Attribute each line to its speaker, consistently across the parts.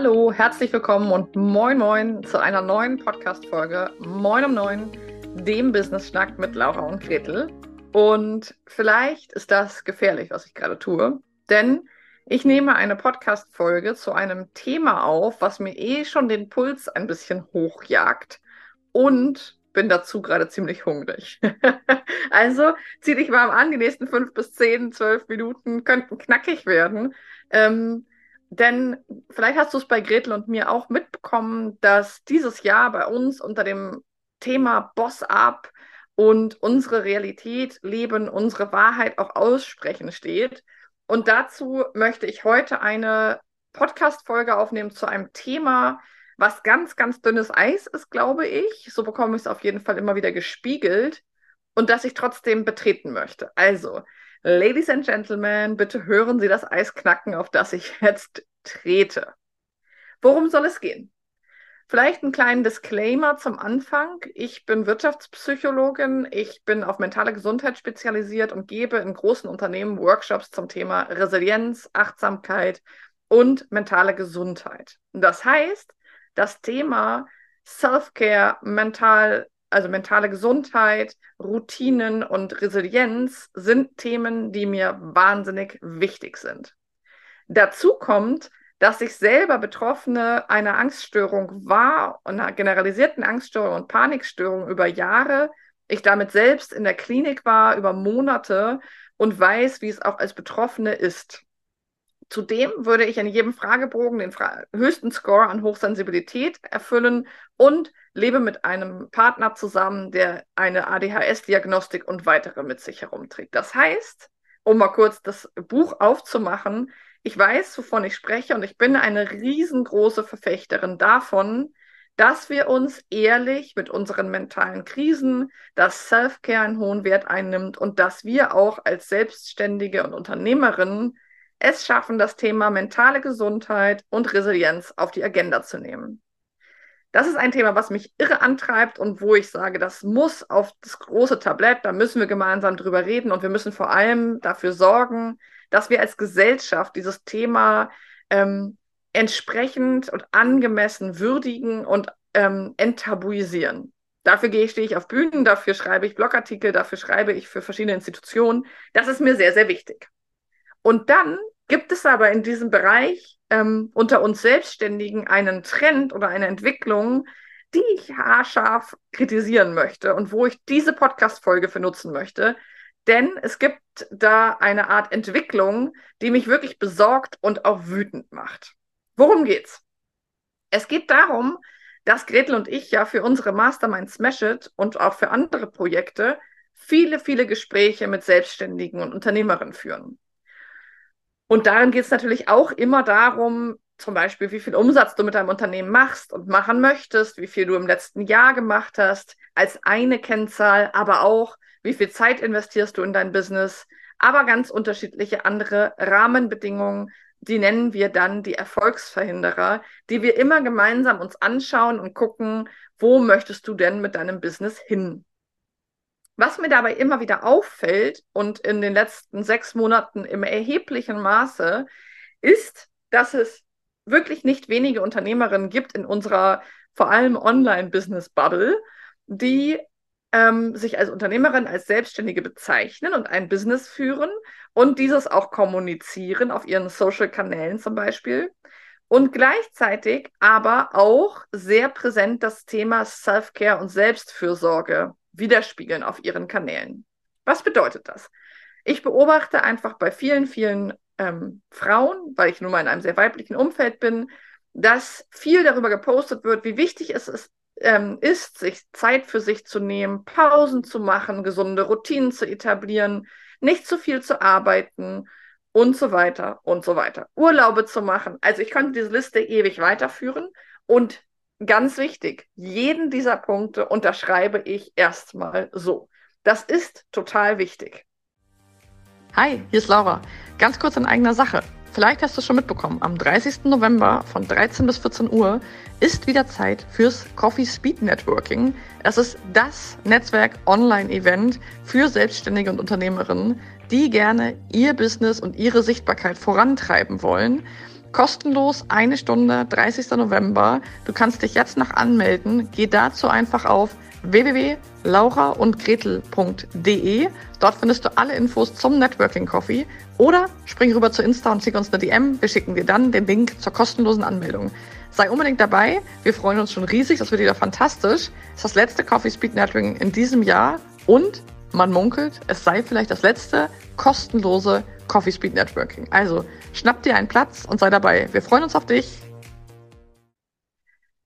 Speaker 1: Hallo, herzlich willkommen und moin moin zu einer neuen Podcast-Folge Moin um Neun, dem Business Schnack mit Laura und Gretel. Und vielleicht ist das gefährlich, was ich gerade tue, denn ich nehme eine Podcast-Folge zu einem Thema auf, was mir eh schon den Puls ein bisschen hochjagt und bin dazu gerade ziemlich hungrig. also zieh dich warm an, die nächsten fünf bis zehn, zwölf Minuten könnten knackig werden. Ähm, denn vielleicht hast du es bei Gretel und mir auch mitbekommen, dass dieses Jahr bei uns unter dem Thema Boss Up und unsere Realität leben, unsere Wahrheit auch aussprechen steht. Und dazu möchte ich heute eine Podcast-Folge aufnehmen zu einem Thema, was ganz, ganz dünnes Eis ist, glaube ich. So bekomme ich es auf jeden Fall immer wieder gespiegelt und das ich trotzdem betreten möchte. Also, Ladies and Gentlemen, bitte hören Sie das Eis knacken, auf das ich jetzt trete. Worum soll es gehen? Vielleicht einen kleinen Disclaimer zum Anfang. Ich bin Wirtschaftspsychologin, ich bin auf mentale Gesundheit spezialisiert und gebe in großen Unternehmen Workshops zum Thema Resilienz, Achtsamkeit und mentale Gesundheit. Das heißt, das Thema Self-Care, mental also mentale Gesundheit, Routinen und Resilienz sind Themen, die mir wahnsinnig wichtig sind. Dazu kommt, dass ich selber Betroffene einer Angststörung war, einer generalisierten Angststörung und Panikstörung über Jahre. Ich damit selbst in der Klinik war über Monate und weiß, wie es auch als Betroffene ist. Zudem würde ich in jedem Fragebogen den Fra höchsten Score an Hochsensibilität erfüllen und lebe mit einem Partner zusammen, der eine ADHS-Diagnostik und weitere mit sich herumträgt. Das heißt, um mal kurz das Buch aufzumachen, ich weiß, wovon ich spreche und ich bin eine riesengroße Verfechterin davon, dass wir uns ehrlich mit unseren mentalen Krisen, dass Self-Care einen hohen Wert einnimmt und dass wir auch als Selbstständige und Unternehmerinnen es schaffen, das Thema mentale Gesundheit und Resilienz auf die Agenda zu nehmen. Das ist ein Thema, was mich irre antreibt und wo ich sage, das muss auf das große Tablett, da müssen wir gemeinsam drüber reden und wir müssen vor allem dafür sorgen, dass wir als Gesellschaft dieses Thema ähm, entsprechend und angemessen würdigen und ähm, enttabuisieren. Dafür gehe, stehe ich auf Bühnen, dafür schreibe ich Blogartikel, dafür schreibe ich für verschiedene Institutionen. Das ist mir sehr, sehr wichtig. Und dann gibt es aber in diesem Bereich ähm, unter uns Selbstständigen einen Trend oder eine Entwicklung, die ich haarscharf kritisieren möchte und wo ich diese Podcast-Folge für nutzen möchte. Denn es gibt da eine Art Entwicklung, die mich wirklich besorgt und auch wütend macht. Worum geht's? Es geht darum, dass Gretel und ich ja für unsere Mastermind Smash It und auch für andere Projekte viele, viele Gespräche mit Selbstständigen und Unternehmerinnen führen. Und darin geht es natürlich auch immer darum, zum Beispiel, wie viel Umsatz du mit deinem Unternehmen machst und machen möchtest, wie viel du im letzten Jahr gemacht hast, als eine Kennzahl, aber auch, wie viel Zeit investierst du in dein Business, aber ganz unterschiedliche andere Rahmenbedingungen, die nennen wir dann die Erfolgsverhinderer, die wir immer gemeinsam uns anschauen und gucken, wo möchtest du denn mit deinem Business hin? Was mir dabei immer wieder auffällt und in den letzten sechs Monaten im erheblichen Maße, ist, dass es wirklich nicht wenige Unternehmerinnen gibt in unserer vor allem Online-Business-Bubble, die ähm, sich als Unternehmerin, als Selbstständige bezeichnen und ein Business führen und dieses auch kommunizieren auf ihren Social-Kanälen zum Beispiel. Und gleichzeitig aber auch sehr präsent das Thema Self-Care und Selbstfürsorge widerspiegeln auf ihren Kanälen. Was bedeutet das? Ich beobachte einfach bei vielen, vielen ähm, Frauen, weil ich nun mal in einem sehr weiblichen Umfeld bin, dass viel darüber gepostet wird, wie wichtig es ist, ähm, ist, sich Zeit für sich zu nehmen, Pausen zu machen, gesunde Routinen zu etablieren, nicht zu viel zu arbeiten und so weiter und so weiter. Urlaube zu machen. Also ich könnte diese Liste ewig weiterführen und ganz wichtig, jeden dieser Punkte unterschreibe ich erstmal so. Das ist total wichtig.
Speaker 2: Hi, hier ist Laura. Ganz kurz in eigener Sache. Vielleicht hast du es schon mitbekommen, am 30. November von 13 bis 14 Uhr ist wieder Zeit fürs Coffee Speed Networking. Es ist das Netzwerk-Online-Event für Selbstständige und Unternehmerinnen, die gerne ihr Business und ihre Sichtbarkeit vorantreiben wollen Kostenlos eine Stunde, 30. November. Du kannst dich jetzt noch anmelden. Geh dazu einfach auf www.lauraundgretel.de. Dort findest du alle Infos zum Networking Coffee oder spring rüber zu Insta und schick uns eine DM. Wir schicken dir dann den Link zur kostenlosen Anmeldung. Sei unbedingt dabei. Wir freuen uns schon riesig. Das wird wieder fantastisch. Es ist das letzte Coffee Speed Networking in diesem Jahr und man munkelt, es sei vielleicht das letzte kostenlose Coffee Speed Networking. Also schnapp dir einen Platz und sei dabei. Wir freuen uns auf dich.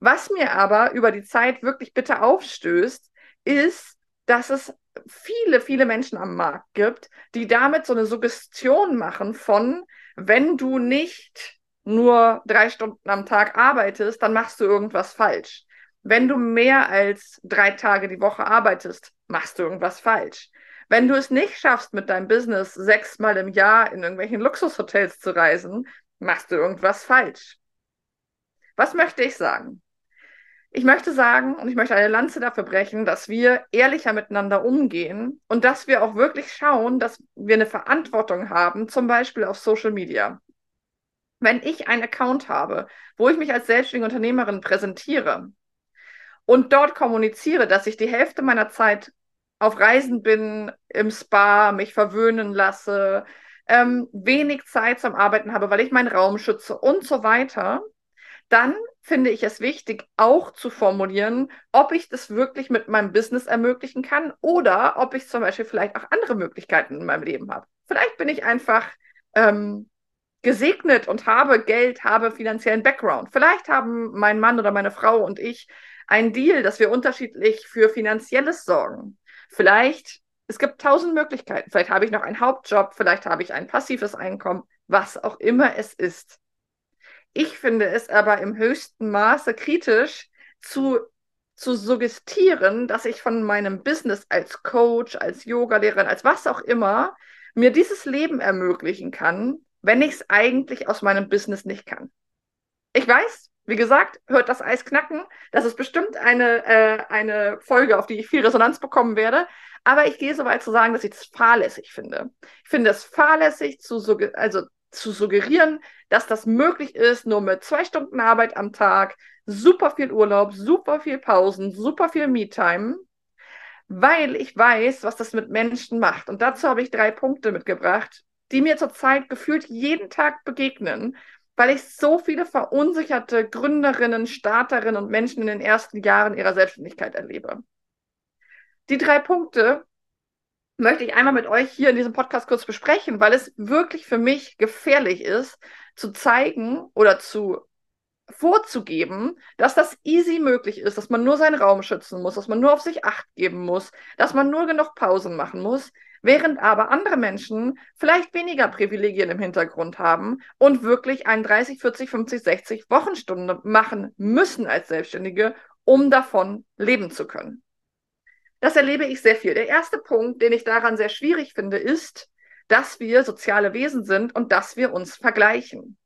Speaker 1: Was mir aber über die Zeit wirklich bitte aufstößt, ist, dass es viele, viele Menschen am Markt gibt, die damit so eine Suggestion machen von, wenn du nicht nur drei Stunden am Tag arbeitest, dann machst du irgendwas falsch. Wenn du mehr als drei Tage die Woche arbeitest, machst du irgendwas falsch. Wenn du es nicht schaffst, mit deinem Business sechsmal im Jahr in irgendwelchen Luxushotels zu reisen, machst du irgendwas falsch. Was möchte ich sagen? Ich möchte sagen und ich möchte eine Lanze dafür brechen, dass wir ehrlicher miteinander umgehen und dass wir auch wirklich schauen, dass wir eine Verantwortung haben, zum Beispiel auf Social Media. Wenn ich einen Account habe, wo ich mich als selbstständige Unternehmerin präsentiere und dort kommuniziere, dass ich die Hälfte meiner Zeit auf Reisen bin, im Spa, mich verwöhnen lasse, ähm, wenig Zeit zum Arbeiten habe, weil ich meinen Raum schütze und so weiter, dann finde ich es wichtig, auch zu formulieren, ob ich das wirklich mit meinem Business ermöglichen kann oder ob ich zum Beispiel vielleicht auch andere Möglichkeiten in meinem Leben habe. Vielleicht bin ich einfach ähm, gesegnet und habe Geld, habe finanziellen Background. Vielleicht haben mein Mann oder meine Frau und ich einen Deal, dass wir unterschiedlich für finanzielles sorgen. Vielleicht, es gibt tausend Möglichkeiten. Vielleicht habe ich noch einen Hauptjob, vielleicht habe ich ein passives Einkommen, was auch immer es ist. Ich finde es aber im höchsten Maße kritisch zu, zu suggestieren, dass ich von meinem Business als Coach, als Yogalehrerin, als was auch immer, mir dieses Leben ermöglichen kann, wenn ich es eigentlich aus meinem Business nicht kann. Ich weiß, wie gesagt, hört das Eis knacken. Das ist bestimmt eine, äh, eine Folge, auf die ich viel Resonanz bekommen werde. Aber ich gehe so weit zu sagen, dass ich es fahrlässig finde. Ich finde es fahrlässig, zu, also zu suggerieren, dass das möglich ist, nur mit zwei Stunden Arbeit am Tag, super viel Urlaub, super viel Pausen, super viel Me-Time, weil ich weiß, was das mit Menschen macht. Und dazu habe ich drei Punkte mitgebracht, die mir zurzeit gefühlt jeden Tag begegnen, weil ich so viele verunsicherte Gründerinnen, Starterinnen und Menschen in den ersten Jahren ihrer Selbstständigkeit erlebe. Die drei Punkte möchte ich einmal mit euch hier in diesem Podcast kurz besprechen, weil es wirklich für mich gefährlich ist, zu zeigen oder zu vorzugeben, dass das easy möglich ist, dass man nur seinen Raum schützen muss, dass man nur auf sich acht geben muss, dass man nur genug Pausen machen muss, während aber andere Menschen vielleicht weniger Privilegien im Hintergrund haben und wirklich ein 30, 40, 50, 60 Wochenstunde machen müssen als Selbstständige, um davon leben zu können. Das erlebe ich sehr viel. Der erste Punkt, den ich daran sehr schwierig finde, ist, dass wir soziale Wesen sind und dass wir uns vergleichen.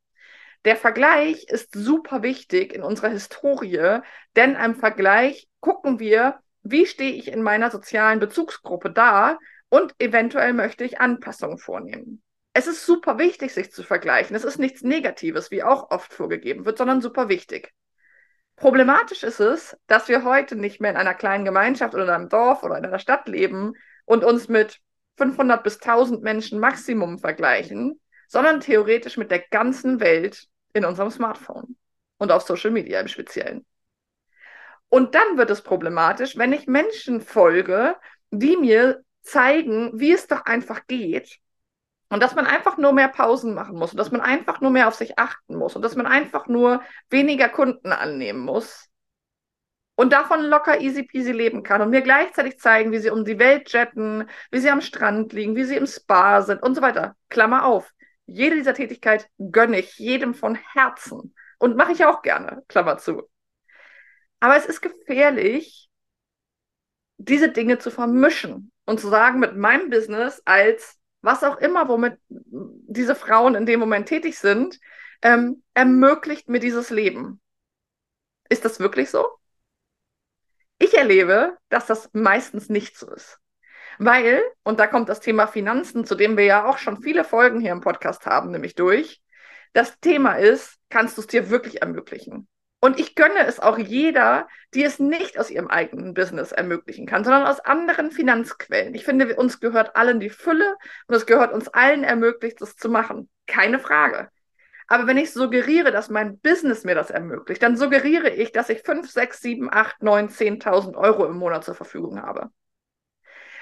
Speaker 1: Der Vergleich ist super wichtig in unserer Historie, denn am Vergleich gucken wir, wie stehe ich in meiner sozialen Bezugsgruppe da und eventuell möchte ich Anpassungen vornehmen. Es ist super wichtig, sich zu vergleichen. Es ist nichts Negatives, wie auch oft vorgegeben wird, sondern super wichtig. Problematisch ist es, dass wir heute nicht mehr in einer kleinen Gemeinschaft oder in einem Dorf oder in einer Stadt leben und uns mit 500 bis 1000 Menschen Maximum vergleichen, sondern theoretisch mit der ganzen Welt in unserem Smartphone und auf Social Media im Speziellen. Und dann wird es problematisch, wenn ich Menschen folge, die mir zeigen, wie es doch einfach geht und dass man einfach nur mehr Pausen machen muss und dass man einfach nur mehr auf sich achten muss und dass man einfach nur weniger Kunden annehmen muss und davon locker easy peasy leben kann und mir gleichzeitig zeigen, wie sie um die Welt jetten, wie sie am Strand liegen, wie sie im Spa sind und so weiter. Klammer auf. Jede dieser Tätigkeit gönne ich jedem von Herzen und mache ich auch gerne. Klammer zu. Aber es ist gefährlich, diese Dinge zu vermischen und zu sagen, mit meinem Business als was auch immer, womit diese Frauen in dem Moment tätig sind, ähm, ermöglicht mir dieses Leben. Ist das wirklich so? Ich erlebe, dass das meistens nicht so ist. Weil, und da kommt das Thema Finanzen, zu dem wir ja auch schon viele Folgen hier im Podcast haben, nämlich durch, Das Thema ist, kannst du es dir wirklich ermöglichen? Und ich gönne es auch jeder, die es nicht aus ihrem eigenen Business ermöglichen kann, sondern aus anderen Finanzquellen. Ich finde, uns gehört allen die Fülle und es gehört uns allen ermöglicht, das zu machen. Keine Frage. Aber wenn ich suggeriere, dass mein Business mir das ermöglicht, dann suggeriere ich, dass ich 5, 6, 7, 8, 9, 10.000 Euro im Monat zur Verfügung habe.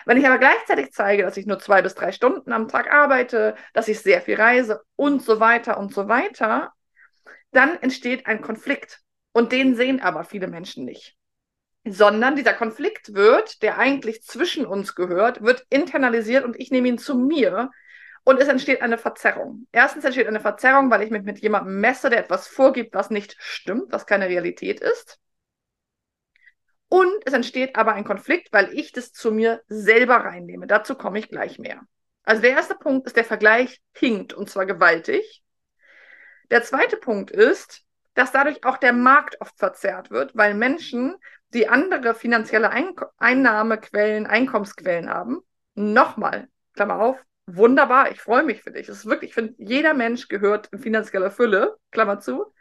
Speaker 1: Wenn ich aber gleichzeitig zeige, dass ich nur zwei bis drei Stunden am Tag arbeite, dass ich sehr viel reise und so weiter und so weiter, dann entsteht ein Konflikt. Und den sehen aber viele Menschen nicht. Sondern dieser Konflikt wird, der eigentlich zwischen uns gehört, wird internalisiert und ich nehme ihn zu mir. Und es entsteht eine Verzerrung. Erstens entsteht eine Verzerrung, weil ich mich mit jemandem messe, der etwas vorgibt, was nicht stimmt, was keine Realität ist. Und es entsteht aber ein Konflikt, weil ich das zu mir selber reinnehme. Dazu komme ich gleich mehr. Also der erste Punkt ist, der Vergleich hinkt und zwar gewaltig. Der zweite Punkt ist, dass dadurch auch der Markt oft verzerrt wird, weil Menschen, die andere finanzielle Ein Einnahmequellen, Einkommensquellen haben, nochmal, Klammer auf, wunderbar, ich freue mich für dich. Es ist wirklich, ich finde, jeder Mensch gehört in finanzieller Fülle, Klammer zu.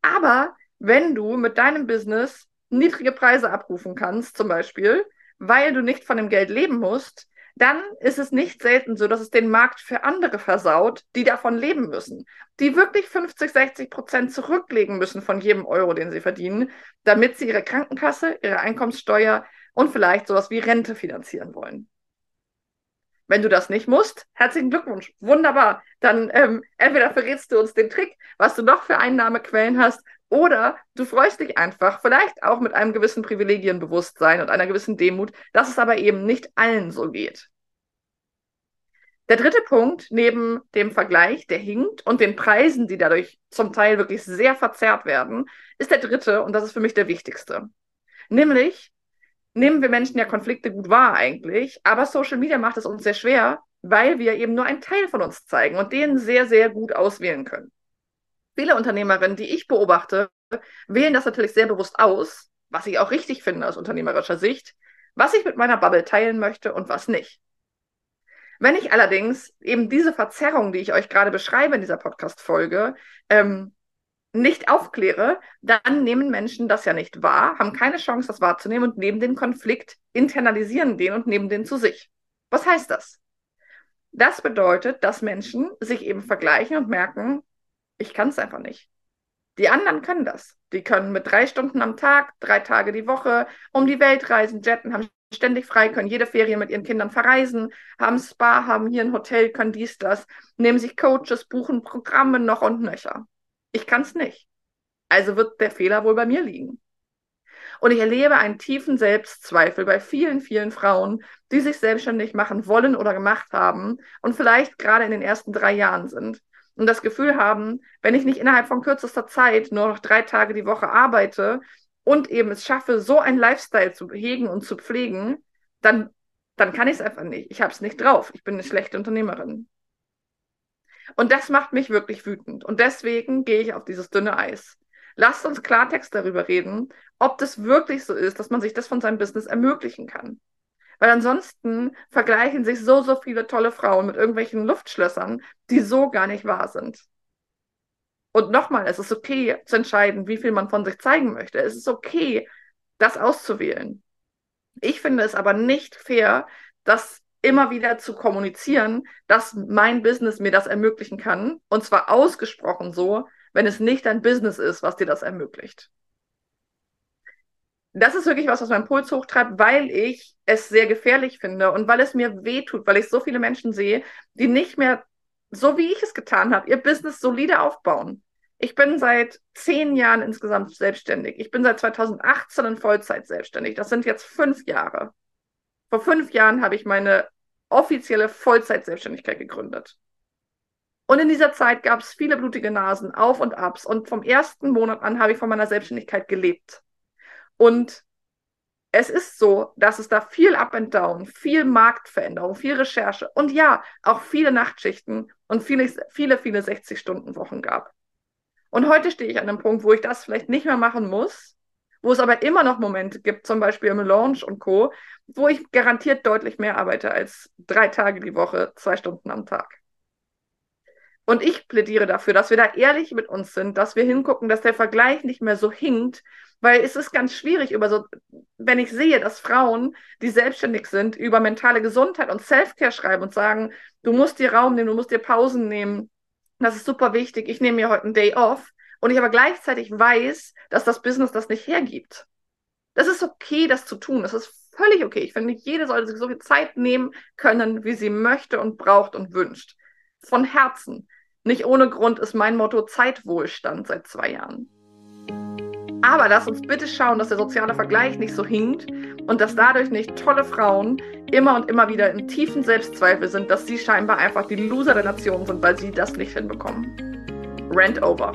Speaker 1: Aber wenn du mit deinem Business niedrige Preise abrufen kannst, zum Beispiel, weil du nicht von dem Geld leben musst, dann ist es nicht selten so, dass es den Markt für andere versaut, die davon leben müssen, die wirklich 50, 60 Prozent zurücklegen müssen von jedem Euro, den sie verdienen, damit sie ihre Krankenkasse, ihre Einkommenssteuer und vielleicht sowas wie Rente finanzieren wollen. Wenn du das nicht musst, herzlichen Glückwunsch. Wunderbar. Dann ähm, entweder verrätst du uns den Trick, was du noch für Einnahmequellen hast, oder du freust dich einfach, vielleicht auch mit einem gewissen Privilegienbewusstsein und einer gewissen Demut, dass es aber eben nicht allen so geht. Der dritte Punkt, neben dem Vergleich, der hinkt und den Preisen, die dadurch zum Teil wirklich sehr verzerrt werden, ist der dritte, und das ist für mich der wichtigste. Nämlich, nehmen wir Menschen ja Konflikte gut wahr eigentlich, aber Social Media macht es uns sehr schwer, weil wir eben nur einen Teil von uns zeigen und den sehr, sehr gut auswählen können. Viele Unternehmerinnen, die ich beobachte, wählen das natürlich sehr bewusst aus, was ich auch richtig finde aus unternehmerischer Sicht, was ich mit meiner Bubble teilen möchte und was nicht. Wenn ich allerdings eben diese Verzerrung, die ich euch gerade beschreibe in dieser Podcast-Folge, ähm, nicht aufkläre, dann nehmen Menschen das ja nicht wahr, haben keine Chance, das wahrzunehmen und nehmen den Konflikt, internalisieren den und nehmen den zu sich. Was heißt das? Das bedeutet, dass Menschen sich eben vergleichen und merken, ich kann es einfach nicht. Die anderen können das. Die können mit drei Stunden am Tag, drei Tage die Woche um die Welt reisen, jetten, haben ständig frei, können jede Ferien mit ihren Kindern verreisen, haben Spa, haben hier ein Hotel, können dies, das, nehmen sich Coaches, buchen Programme noch und nöcher. Ich kann es nicht. Also wird der Fehler wohl bei mir liegen. Und ich erlebe einen tiefen Selbstzweifel bei vielen, vielen Frauen, die sich selbstständig machen wollen oder gemacht haben und vielleicht gerade in den ersten drei Jahren sind und das Gefühl haben, wenn ich nicht innerhalb von kürzester Zeit nur noch drei Tage die Woche arbeite und eben es schaffe, so einen Lifestyle zu hegen und zu pflegen, dann, dann kann ich es einfach nicht. Ich habe es nicht drauf. Ich bin eine schlechte Unternehmerin. Und das macht mich wirklich wütend. Und deswegen gehe ich auf dieses dünne Eis. Lasst uns Klartext darüber reden, ob das wirklich so ist, dass man sich das von seinem Business ermöglichen kann. Weil ansonsten vergleichen sich so, so viele tolle Frauen mit irgendwelchen Luftschlössern, die so gar nicht wahr sind. Und nochmal, es ist okay zu entscheiden, wie viel man von sich zeigen möchte. Es ist okay, das auszuwählen. Ich finde es aber nicht fair, das immer wieder zu kommunizieren, dass mein Business mir das ermöglichen kann. Und zwar ausgesprochen so, wenn es nicht dein Business ist, was dir das ermöglicht das ist wirklich was, was meinen Puls hochtreibt, weil ich es sehr gefährlich finde und weil es mir wehtut, weil ich so viele Menschen sehe, die nicht mehr, so wie ich es getan habe, ihr Business solide aufbauen. Ich bin seit zehn Jahren insgesamt selbstständig. Ich bin seit 2018 in Vollzeit selbstständig. Das sind jetzt fünf Jahre. Vor fünf Jahren habe ich meine offizielle Vollzeit-Selbstständigkeit gegründet. Und in dieser Zeit gab es viele blutige Nasen, Auf und Abs. Und vom ersten Monat an habe ich von meiner Selbstständigkeit gelebt. Und es ist so, dass es da viel Up and Down, viel Marktveränderung, viel Recherche und ja, auch viele Nachtschichten und viele, viele, viele 60-Stunden-Wochen gab. Und heute stehe ich an einem Punkt, wo ich das vielleicht nicht mehr machen muss, wo es aber immer noch Momente gibt, zum Beispiel im Launch und Co., wo ich garantiert deutlich mehr arbeite als drei Tage die Woche, zwei Stunden am Tag. Und ich plädiere dafür, dass wir da ehrlich mit uns sind, dass wir hingucken, dass der Vergleich nicht mehr so hinkt, weil es ist ganz schwierig über so, wenn ich sehe, dass Frauen, die selbstständig sind, über mentale Gesundheit und Selfcare schreiben und sagen, du musst dir Raum nehmen, du musst dir Pausen nehmen, das ist super wichtig, ich nehme mir heute einen Day off und ich aber gleichzeitig weiß, dass das Business das nicht hergibt. Das ist okay, das zu tun. Das ist völlig okay. Ich finde, jede sollte sich so viel Zeit nehmen können, wie sie möchte und braucht und wünscht. Von Herzen. Nicht ohne Grund ist mein Motto Zeitwohlstand seit zwei Jahren. Aber lass uns bitte schauen, dass der soziale Vergleich nicht so hinkt und dass dadurch nicht tolle Frauen immer und immer wieder in tiefen Selbstzweifel sind, dass sie scheinbar einfach die Loser der Nation sind, weil sie das nicht hinbekommen. Rent over.